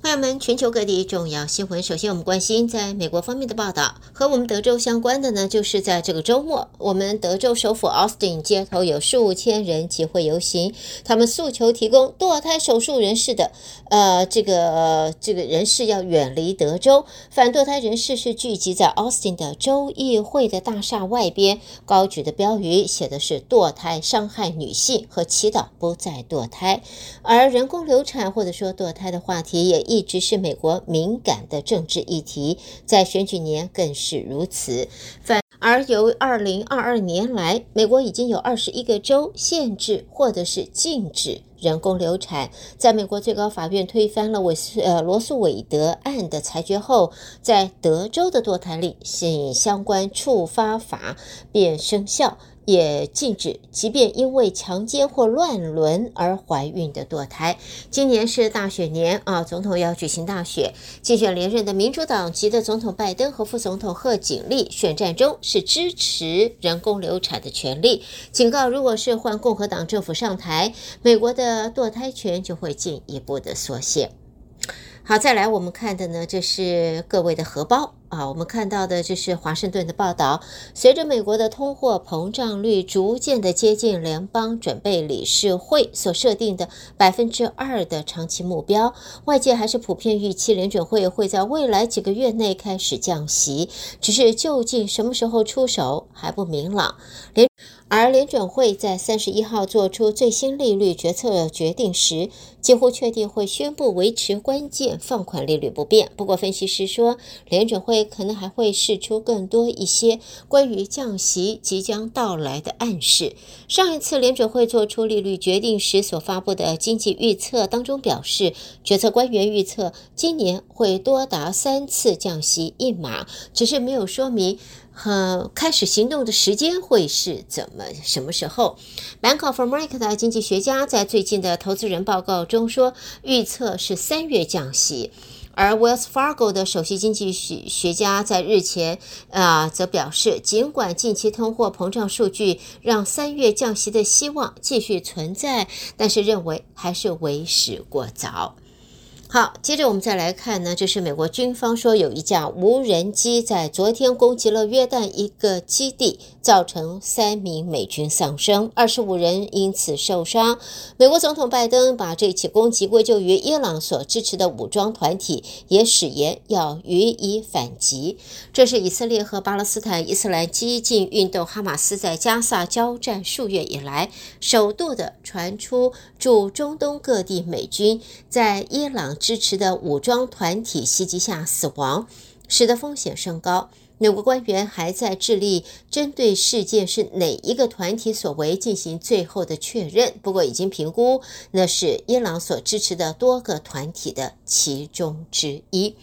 朋友们，全球各地重要新闻。首先，我们关心在美国方面的报道，和我们德州相关的呢，就是在这个周末，我们德州首府奥斯汀街头有数千人集会游行，他们诉求提供堕胎手术人士的，呃，这个、这个人士要远离德州。反堕胎人士是聚集在奥斯汀的州议会的大厦外边，高举的标语写的是“堕胎伤害女性”和祈祷不再堕胎，而人工流产或者说堕胎的话题也。一直是美国敏感的政治议题，在选举年更是如此。反而由二零二二年来，美国已经有二十一个州限制或者是禁止人工流产。在美国最高法院推翻了韦斯呃罗诉韦德案的裁决后，在德州的堕胎令相关触发法便生效。也禁止，即便因为强奸或乱伦而怀孕的堕胎。今年是大选年啊，总统要举行大选，竞选连任的民主党籍的总统拜登和副总统贺锦丽选战中是支持人工流产的权利，警告如果是换共和党政府上台，美国的的堕胎权就会进一步的缩限。好，再来我们看的呢，这是各位的荷包啊。我们看到的这是华盛顿的报道，随着美国的通货膨胀率逐渐的接近联邦准备理事会所设定的百分之二的长期目标，外界还是普遍预期联准会会在未来几个月内开始降息，只是究竟什么时候出手还不明朗。联而联准会在三十一号做出最新利率决策决定时，几乎确定会宣布维持关键放款利率不变。不过，分析师说，联准会可能还会释出更多一些关于降息即将到来的暗示。上一次联准会做出利率决定时所发布的经济预测当中表示，决策官员预测今年会多达三次降息一码，只是没有说明。和开始行动的时间会是怎么什么时候？Bank of America 的经济学家在最近的投资人报告中说，预测是三月降息，而 Wells Fargo 的首席经济学学家在日前啊、则表示，尽管近期通货膨胀数据让三月降息的希望继续存在，但是认为还是为时过早。好，接着我们再来看呢，就是美国军方说有一架无人机在昨天攻击了约旦一个基地，造成三名美军丧生，二十五人因此受伤。美国总统拜登把这起攻击归咎于伊朗所支持的武装团体，也誓言要予以反击。这是以色列和巴勒斯坦伊斯兰激进运动哈马斯在加萨交战数月以来，首度的传出驻中东各地美军在伊朗。支持的武装团体袭击下死亡，使得风险升高。美国官员还在致力针对事件是哪一个团体所为进行最后的确认，不过已经评估那是伊朗所支持的多个团体的其中之一。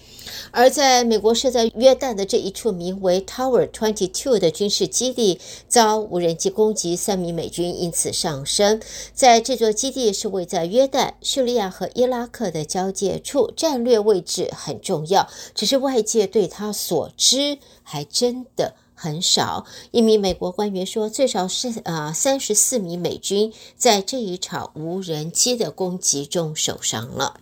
而在美国设在约旦的这一处名为 Tower Twenty Two 的军事基地遭无人机攻击，三名美军因此丧生。在这座基地是位在约旦、叙利亚和伊拉克的交界处，战略位置很重要，只是外界对它所知。还真的很少。一名美国官员说，最少是呃三十四名美军在这一场无人机的攻击中受伤了。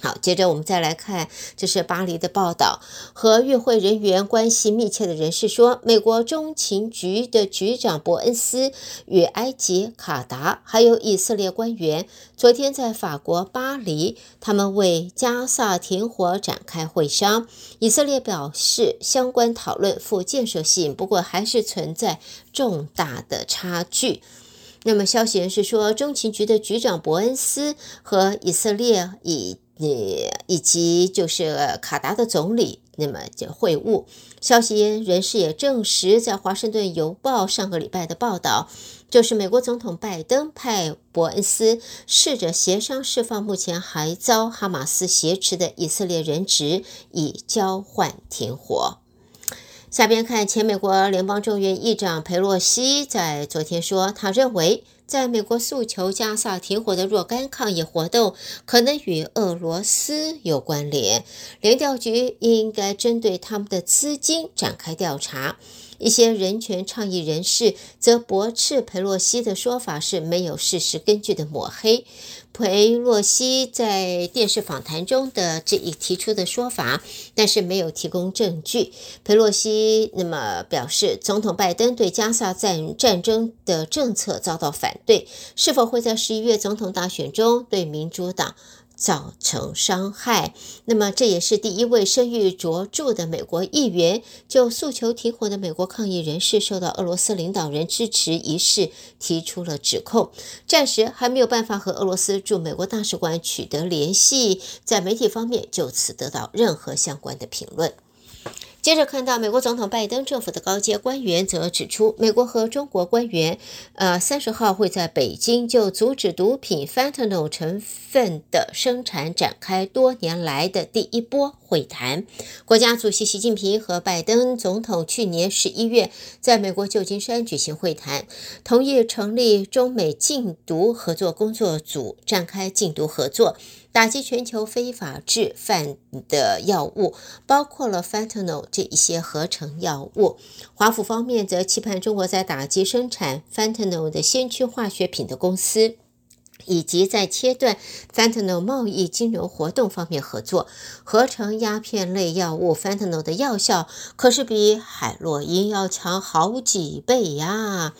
好，接着我们再来看，这是巴黎的报道。和与会人员关系密切的人士说，美国中情局的局长伯恩斯与埃及、卡达还有以色列官员昨天在法国巴黎，他们为加萨停火展开会商。以色列表示，相关讨论富建设性，不过还是存在重大的差距。那么，消息人士说，中情局的局长伯恩斯和以色列以你以及就是卡达的总理，那么就会晤。消息人士也证实，在《华盛顿邮报》上个礼拜的报道，就是美国总统拜登派伯恩斯试着协商释放目前还遭哈马斯挟持的以色列人质，以交换停火。下边看前美国联邦众议院议长佩洛西在昨天说，他认为。在美国诉求加萨停火的若干抗议活动，可能与俄罗斯有关联。联调局应该针对他们的资金展开调查。一些人权倡议人士则驳斥佩洛西的说法是没有事实根据的抹黑。佩洛西在电视访谈中的这一提出的说法，但是没有提供证据。佩洛西那么表示，总统拜登对加萨战战争的政策遭到反对，是否会在十一月总统大选中对民主党造成伤害。那么，这也是第一位声誉卓著的美国议员就诉求停火的美国抗议人士受到俄罗斯领导人支持一事提出了指控。暂时还没有办法和俄罗斯驻美国大使馆取得联系，在媒体方面就此得到任何相关的评论。接着看到美国总统拜登政府的高阶官员则指出，美国和中国官员，呃，三十号会在北京就阻止毒品 Fentanyl 成分的生产展开多年来的第一波会谈。国家主席习近平和拜登总统去年十一月在美国旧金山举行会谈，同意成立中美禁毒合作工作组，展开禁毒合作。打击全球非法制贩的药物，包括了 Fentanyl 这一些合成药物。华府方面则期盼中国在打击生产 Fentanyl 的先驱化学品的公司，以及在切断 Fentanyl 贸易金融活动方面合作。合成鸦片类药物 Fentanyl 的药效可是比海洛因要强好几倍呀！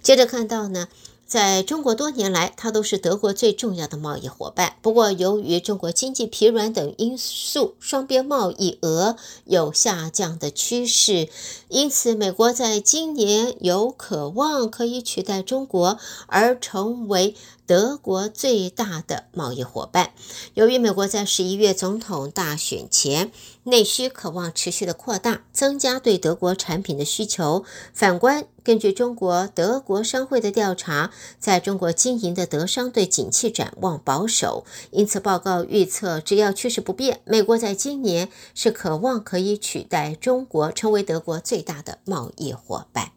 接着看到呢。在中国多年来，它都是德国最重要的贸易伙伴。不过，由于中国经济疲软等因素，双边贸易额有下降的趋势，因此，美国在今年有渴望可以取代中国而成为德国最大的贸易伙伴。由于美国在十一月总统大选前内需渴望持续的扩大，增加对德国产品的需求。反观，根据中国德国商会的调查，在中国经营的德商对景气展望保守，因此报告预测，只要趋势不变，美国在今年是渴望可以取代中国，成为德国最大的贸易伙伴。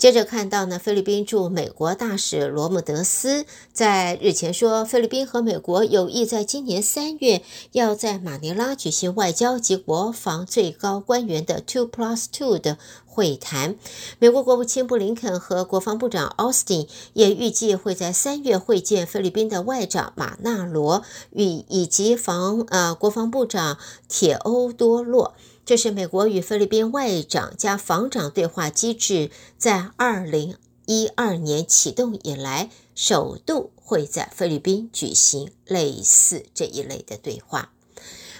接着看到呢，菲律宾驻美国大使罗姆德斯在日前说，菲律宾和美国有意在今年三月要在马尼拉举行外交及国防最高官员的 Two Plus Two 的会谈。美国国务卿布林肯和国防部长奥斯汀也预计会在三月会见菲律宾的外长马纳罗与以及防呃国防部长铁欧多洛。这是美国与菲律宾外长加防长对话机制在二零一二年启动以来，首度会在菲律宾举行类似这一类的对话。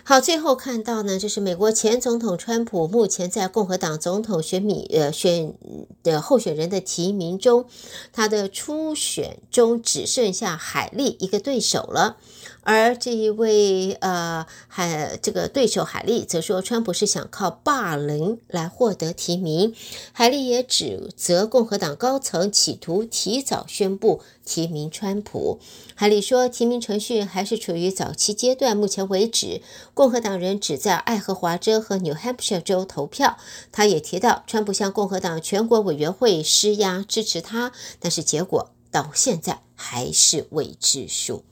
好，最后看到呢，就是美国前总统川普目前在共和党总统选米呃选的候选人的提名中，他的初选中只剩下海莉一个对手了。而这一位呃，海这个对手海莉则说，川普是想靠霸凌来获得提名。海莉也指责共和党高层企图提早宣布提名川普。海莉说，提名程序还是处于早期阶段，目前为止，共和党人只在爱荷华州和 New Hampshire 州投票。他也提到，川普向共和党全国委员会施压支持他，但是结果到现在还是未知数。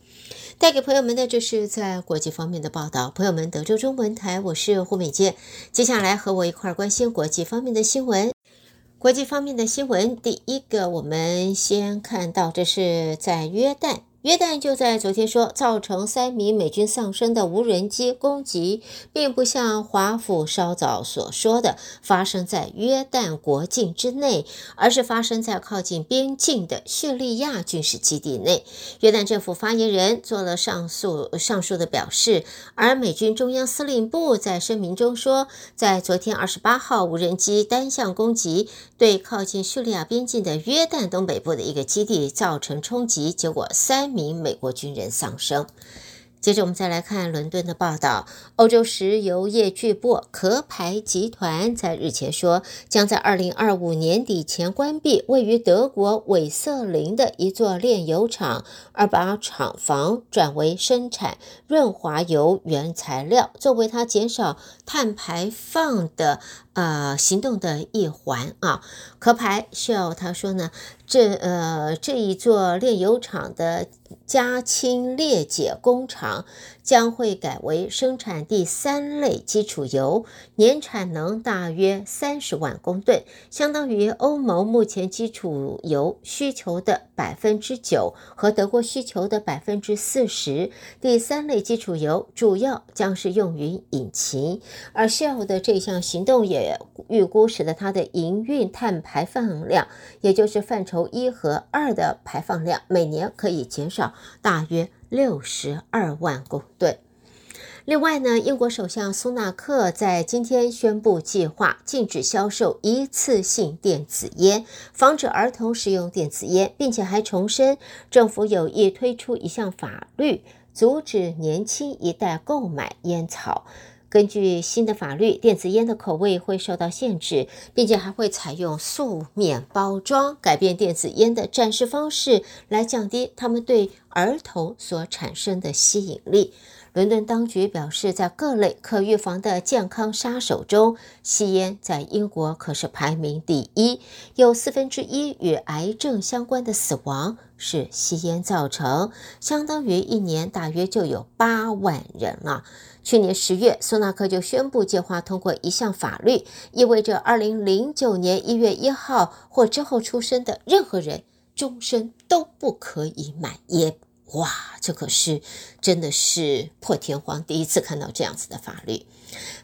带给朋友们的这是在国际方面的报道。朋友们，德州中文台，我是胡美健。接下来和我一块儿关心国际方面的新闻。国际方面的新闻，第一个，我们先看到，这是在约旦。约旦就在昨天说，造成三名美军丧生的无人机攻击，并不像华府稍早所说的发生在约旦国境之内，而是发生在靠近边境的叙利亚军事基地内。约旦政府发言人做了上述上述的表示，而美军中央司令部在声明中说，在昨天二十八号无人机单向攻击，对靠近叙利亚边境的约旦东北部的一个基地造成冲击，结果三三。名美国军人丧生。接着，我们再来看伦敦的报道。欧洲石油业巨擘壳牌集团在日前说，将在二零二五年底前关闭位于德国韦瑟林的一座炼油厂，而把厂房转为生产润滑油原材料，作为它减少碳排放的呃行动的一环啊。壳牌需要他说呢，这呃这一座炼油厂的。加氢裂解工厂将会改为生产第三类基础油，年产能大约三十万公吨，相当于欧盟目前基础油需求的百分之九和德国需求的百分之四十。第三类基础油主要将是用于引擎，而 Shell 的这项行动也预估使得它的营运碳排放量，也就是范畴一和二的排放量，每年可以减少大约六十二万公吨。另外呢，英国首相苏纳克在今天宣布计划禁止销售一次性电子烟，防止儿童使用电子烟，并且还重申政府有意推出一项法律，阻止年轻一代购买烟草。根据新的法律，电子烟的口味会受到限制，并且还会采用素面包装，改变电子烟的展示方式，来降低他们对儿童所产生的吸引力。伦敦当局表示，在各类可预防的健康杀手中，吸烟在英国可是排名第一，有四分之一与癌症相关的死亡是吸烟造成，相当于一年大约就有八万人了。去年十月，苏纳克就宣布计划通过一项法律，意味着二零零九年一月一号或之后出生的任何人，终身都不可以买烟。哇，这可是真的是破天荒第一次看到这样子的法律。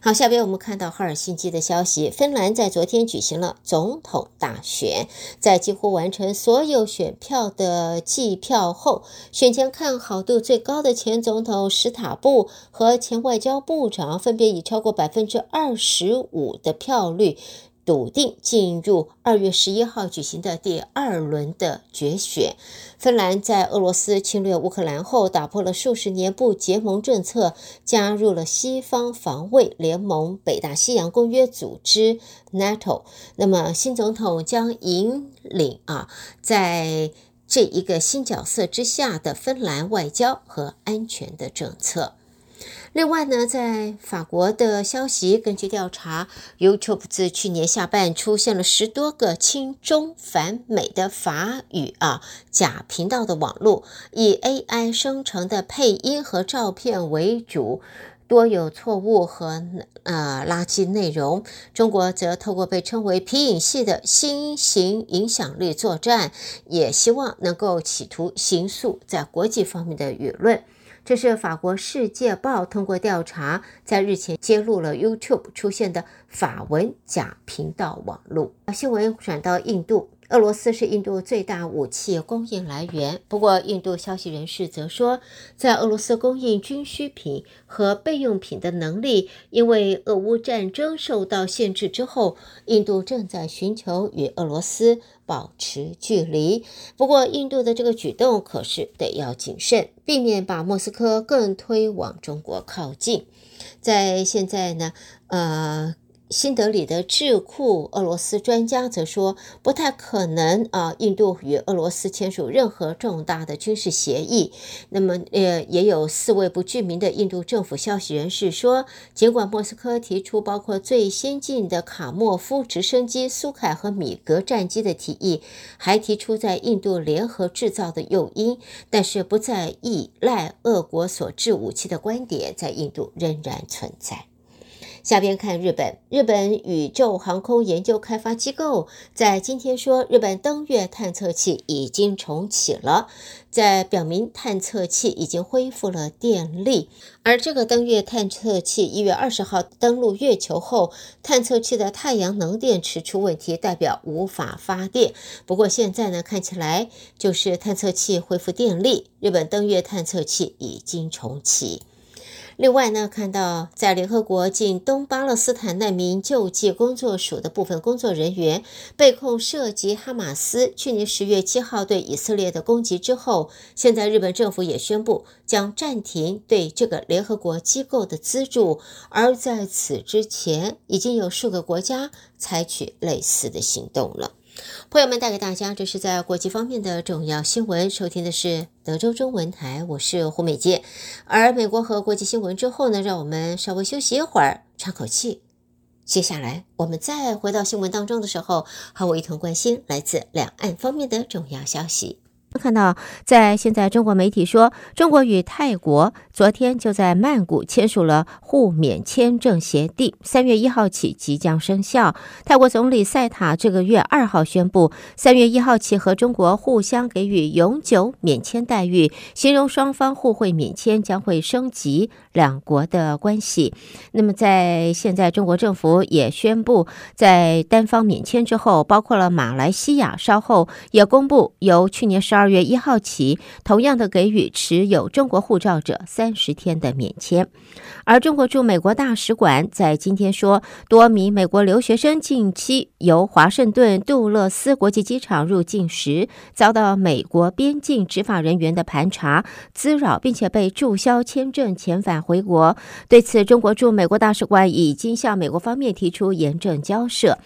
好，下边我们看到赫尔辛基的消息，芬兰在昨天举行了总统大选，在几乎完成所有选票的计票后，选前看好度最高的前总统史塔布和前外交部长分别以超过百分之二十五的票率。笃定进入二月十一号举行的第二轮的决选。芬兰在俄罗斯侵略乌克兰后，打破了数十年不结盟政策，加入了西方防卫联盟北大西洋公约组织 （NATO）。那么，新总统将引领啊，在这一个新角色之下的芬兰外交和安全的政策。另外呢，在法国的消息，根据调查，YouTube 自去年下半出现了十多个亲中反美的法语啊假频道的网络，以 AI 生成的配音和照片为主，多有错误和呃垃圾内容。中国则透过被称为皮影戏的新型影响力作战，也希望能够企图形塑在国际方面的舆论。这是法国《世界报》通过调查，在日前揭露了 YouTube 出现的法文假频道网络。新闻转到印度。俄罗斯是印度最大武器供应来源，不过印度消息人士则说，在俄罗斯供应军需品和备用品的能力因为俄乌战争受到限制之后，印度正在寻求与俄罗斯保持距离。不过，印度的这个举动可是得要谨慎，避免把莫斯科更推往中国靠近。在现在呢，呃。新德里的智库俄罗斯专家则说，不太可能啊，印度与俄罗斯签署任何重大的军事协议。那么，呃，也有四位不具名的印度政府消息人士说，尽管莫斯科提出包括最先进的卡莫夫直升机、苏凯和米格战机的提议，还提出在印度联合制造的诱因，但是不再依赖俄国所制武器的观点，在印度仍然存在。下边看日本，日本宇宙航空研究开发机构在今天说，日本登月探测器已经重启了，在表明探测器已经恢复了电力。而这个登月探测器一月二十号登陆月球后，探测器的太阳能电池出问题，代表无法发电。不过现在呢，看起来就是探测器恢复电力，日本登月探测器已经重启。另外呢，看到在联合国近东巴勒斯坦难民救济工作署的部分工作人员被控涉及哈马斯去年十月七号对以色列的攻击之后，现在日本政府也宣布将暂停对这个联合国机构的资助，而在此之前，已经有数个国家采取类似的行动了。朋友们，带给大家这是在国际方面的重要新闻。收听的是德州中文台，我是胡美杰。而美国和国际新闻之后呢，让我们稍微休息一会儿，喘口气。接下来我们再回到新闻当中的时候，和我一同关心来自两岸方面的重要消息。看到，在现在中国媒体说，中国与泰国昨天就在曼谷签署了互免签证协定，三月一号起即将生效。泰国总理赛塔这个月二号宣布，三月一号起和中国互相给予永久免签待遇，形容双方互惠免签将会升级两国的关系。那么，在现在中国政府也宣布，在单方免签之后，包括了马来西亚，稍后也公布由去年十二。二月一号起，同样的给予持有中国护照者三十天的免签。而中国驻美国大使馆在今天说，多名美国留学生近期由华盛顿杜勒斯国际机场入境时，遭到美国边境执法人员的盘查滋扰，并且被注销签证遣返回国。对此，中国驻美国大使馆已经向美国方面提出严正交涉。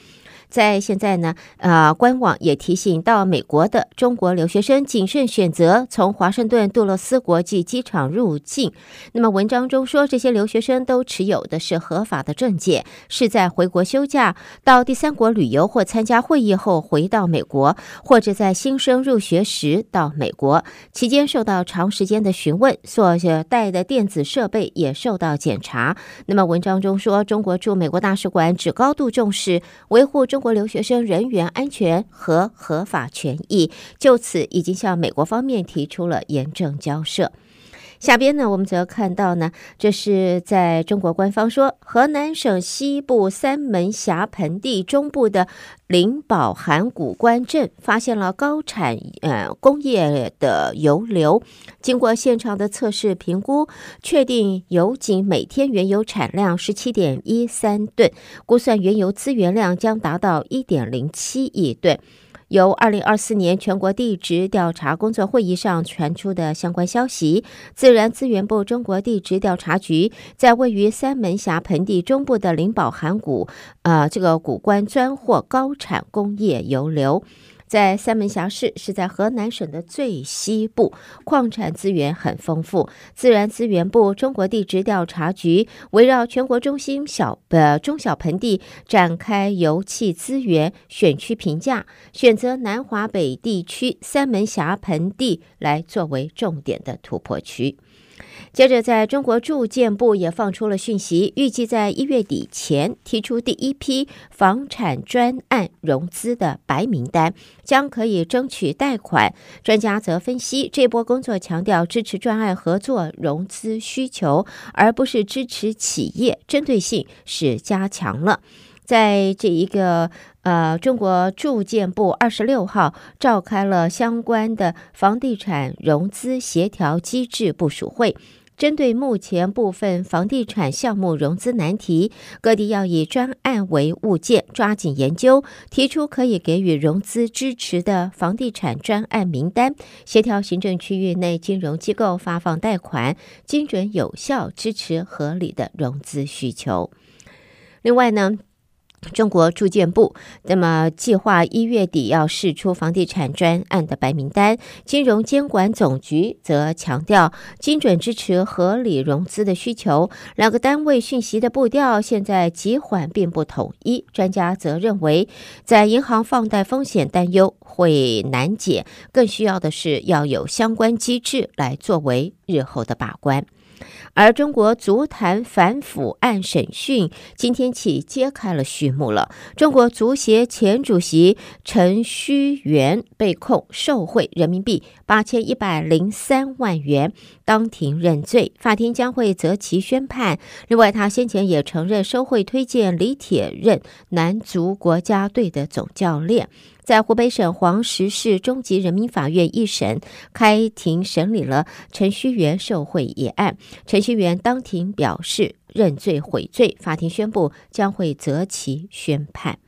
在现在呢，呃，官网也提醒到美国的中国留学生谨慎选择从华盛顿杜勒斯国际机场入境。那么文章中说，这些留学生都持有的是合法的证件，是在回国休假、到第三国旅游或参加会议后回到美国，或者在新生入学时到美国期间受到长时间的询问，所带的电子设备也受到检查。那么文章中说，中国驻美国大使馆只高度重视维护中。中国留学生人员安全和合法权益，就此已经向美国方面提出了严正交涉。下边呢，我们则看到呢，这是在中国官方说，河南省西部三门峡盆地中部的灵宝函谷关镇发现了高产呃工业的油流，经过现场的测试评估，确定油井每天原油产量十七点一三吨，估算原油资源量将达到一点零七亿吨。由二零二四年全国地质调查工作会议上传出的相关消息，自然资源部中国地质调查局在位于三门峡盆地中部的灵宝函谷，呃，这个谷关钻获高产工业油流。在三门峡市是在河南省的最西部，矿产资源很丰富。自然资源部中国地质调查局围绕全国中心小呃中小盆地展开油气资源选区评价，选择南华北地区三门峡盆地来作为重点的突破区。接着，在中国住建部也放出了讯息，预计在一月底前提出第一批房产专案融资的白名单，将可以争取贷款。专家则分析，这波工作强调支持专案合作融资需求，而不是支持企业，针对性是加强了。在这一个呃，中国住建部二十六号召开了相关的房地产融资协调机制部署会。针对目前部分房地产项目融资难题，各地要以专案为物件，抓紧研究，提出可以给予融资支持的房地产专案名单，协调行政区域内金融机构发放贷款，精准有效支持合理的融资需求。另外呢，中国住建部那么计划一月底要释出房地产专案的白名单，金融监管总局则强调精准支持合理融资的需求。两个单位讯息的步调现在急缓并不统一。专家则认为，在银行放贷风险担忧会难解，更需要的是要有相关机制来作为日后的把关。而中国足坛反腐案审讯今天起揭开了序幕了。中国足协前主席陈戌源被控受贿人民币八千一百零三万元，当庭认罪，法庭将会择期宣判。另外，他先前也承认收贿推荐李铁任男足国家队的总教练。在湖北省黄石市中级人民法院一审开庭审理了陈戌源受贿一案，陈戌源当庭表示认罪悔罪，法庭宣布将会择期宣判。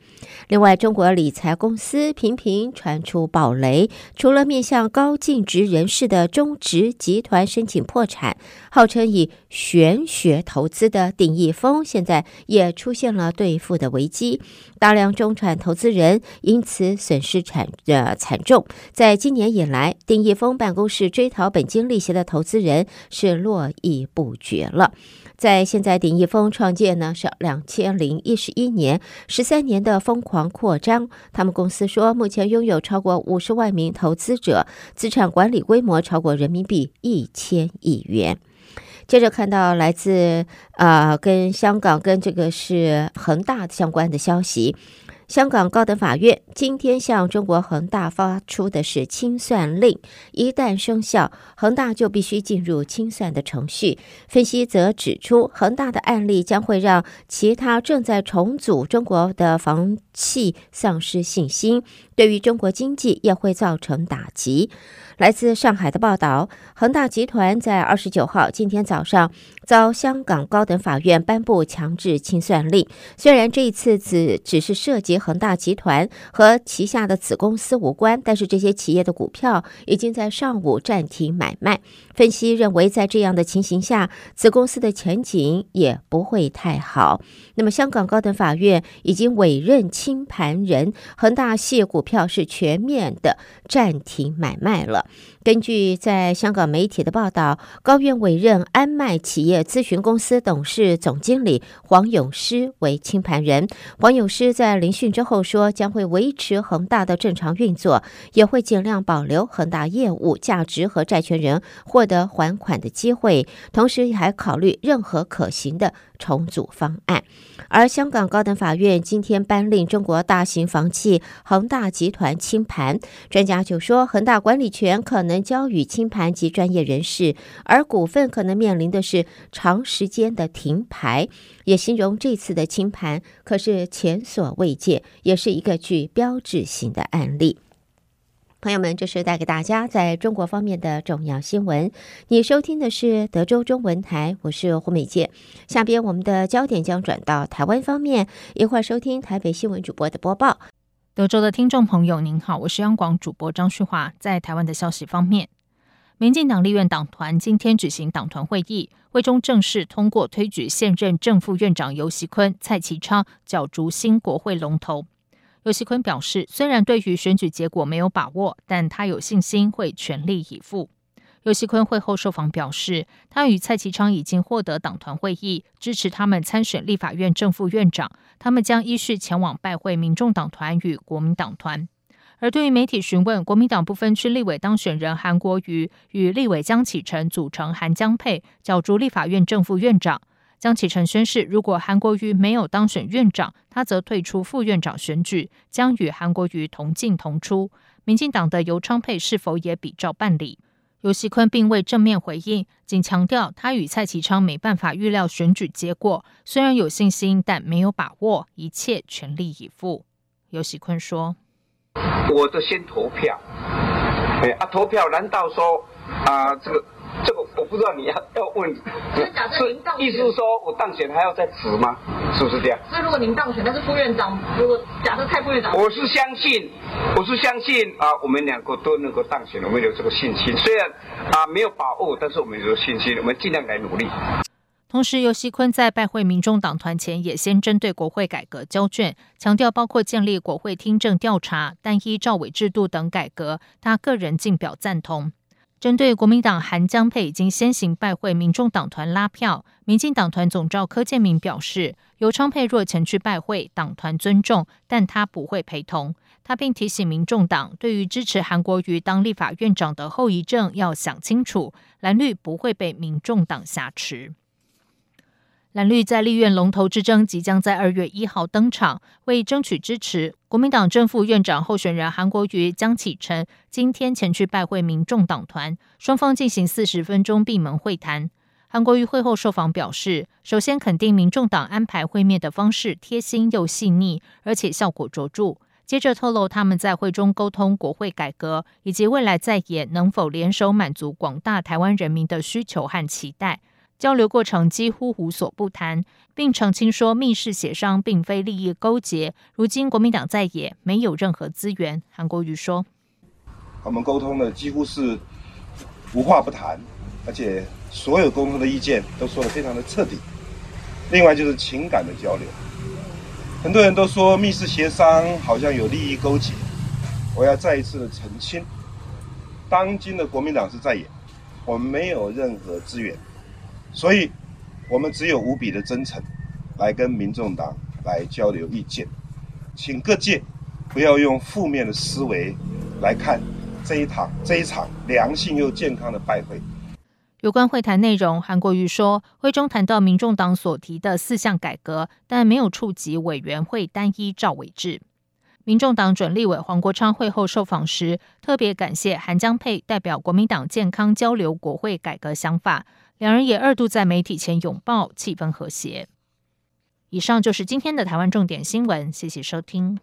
另外，中国理财公司频频传出暴雷，除了面向高净值人士的中植集团申请破产，号称以玄学投资的鼎益丰，现在也出现了兑付的危机，大量中产投资人因此损失惨呃惨重。在今年以来，鼎益丰办公室追讨本金利息的投资人是络绎不绝了。在现在鼎益丰创建呢是两千零一十一年，十三年的疯狂扩张。他们公司说，目前拥有超过五十万名投资者，资产管理规模超过人民币一千亿元。接着看到来自啊、跟香港跟这个是恒大相关的消息。香港高等法院今天向中国恒大发出的是清算令，一旦生效，恒大就必须进入清算的程序。分析则指出，恒大的案例将会让其他正在重组中国的房气丧失信心，对于中国经济也会造成打击。来自上海的报道，恒大集团在二十九号今天早上遭香港高等法院颁布强制清算令。虽然这一次只只是涉及恒大集团和旗下的子公司无关，但是这些企业的股票已经在上午暂停买卖。分析认为，在这样的情形下，子公司的前景也不会太好。那么，香港高等法院已经委任清清盘人，恒大系股票是全面的暂停买卖了。根据在香港媒体的报道，高院委任安迈企业咨询公司董事总经理黄永诗为清盘人。黄永诗在聆讯之后说，将会维持恒大的正常运作，也会尽量保留恒大业务价值和债权人获得还款的机会，同时还考虑任何可行的重组方案。而香港高等法院今天颁令中国大型房企恒大集团清盘，专家就说，恒大管理权可能交予清盘及专业人士，而股份可能面临的是长时间的停牌。也形容这次的清盘可是前所未见，也是一个具标志性的案例。朋友们，这是带给大家在中国方面的重要新闻。你收听的是德州中文台，我是胡美健。下边我们的焦点将转到台湾方面，一块儿收听台北新闻主播的播报。德州的听众朋友，您好，我是央广主播张旭华。在台湾的消息方面，民进党立院党团今天举行党团会议，会中正式通过推举现任正副院长游锡堃、蔡其昌角逐新国会龙头。尤锡坤表示，虽然对于选举结果没有把握，但他有信心会全力以赴。尤锡坤会后受访表示，他与蔡其昌已经获得党团会议支持，他们参选立法院正副院长，他们将依序前往拜会民众党团与国民党团。而对于媒体询问国民党不分区立委当选人韩国瑜与立委江启臣组成韩江配，角逐立法院正副院长。江启臣宣誓，如果韩国瑜没有当选院长，他则退出副院长选举，将与韩国瑜同进同出。民进党的游昌沛是否也比照办理？游锡堃并未正面回应，仅强调他与蔡其昌没办法预料选举结果，虽然有信心，但没有把握，一切全力以赴。游锡堃说：“我的先投票，哎啊，投票难道说啊这个？”这个我不知道，你要要问，就是意思是说我当选还要再辞吗？是不是这样？所以如果您当选，那是副院长，如果假设蔡副院长，我是相信，我是相信啊，我们两个都能够当选，我们有这个信心。虽然啊没有把握，但是我们有信心，我们尽量来努力。同时，尤熙坤在拜会民众党团前，也先针对国会改革交卷，强调包括建立国会听证调查、单一召委制度等改革，他个人尽表赞同。针对国民党韩江佩已经先行拜会民众党团拉票，民进党团总召柯建明表示，游昌佩若前去拜会，党团尊重，但他不会陪同。他并提醒民众党，对于支持韩国瑜当立法院长的后遗症要想清楚，蓝绿不会被民众党挟持。蓝绿在立院龙头之争即将在二月一号登场，为争取支持，国民党正副院长候选人韩国瑜、江启臣今天前去拜会民众党团，双方进行四十分钟闭门会谈。韩国瑜会后受访表示，首先肯定民众党安排会面的方式贴心又细腻，而且效果卓著。接着透露他们在会中沟通国会改革以及未来在野能否联手满足广大台湾人民的需求和期待。交流过程几乎无所不谈，并澄清说密室协商并非利益勾结。如今国民党在野没有任何资源。韩国瑜说：“我们沟通的几乎是无话不谈，而且所有沟通的意见都说得非常的彻底。另外就是情感的交流，很多人都说密室协商好像有利益勾结，我要再一次的澄清，当今的国民党是在野，我们没有任何资源。”所以，我们只有无比的真诚，来跟民众党来交流意见，请各界不要用负面的思维来看这一场这一场良性又健康的拜会。有关会谈内容，韩国瑜说，会中谈到民众党所提的四项改革，但没有触及委员会单一赵委制。民众党准立委黄国昌会后受访时，特别感谢韩江佩代表国民党健康交流国会改革想法。两人也二度在媒体前拥抱，气氛和谐。以上就是今天的台湾重点新闻，谢谢收听。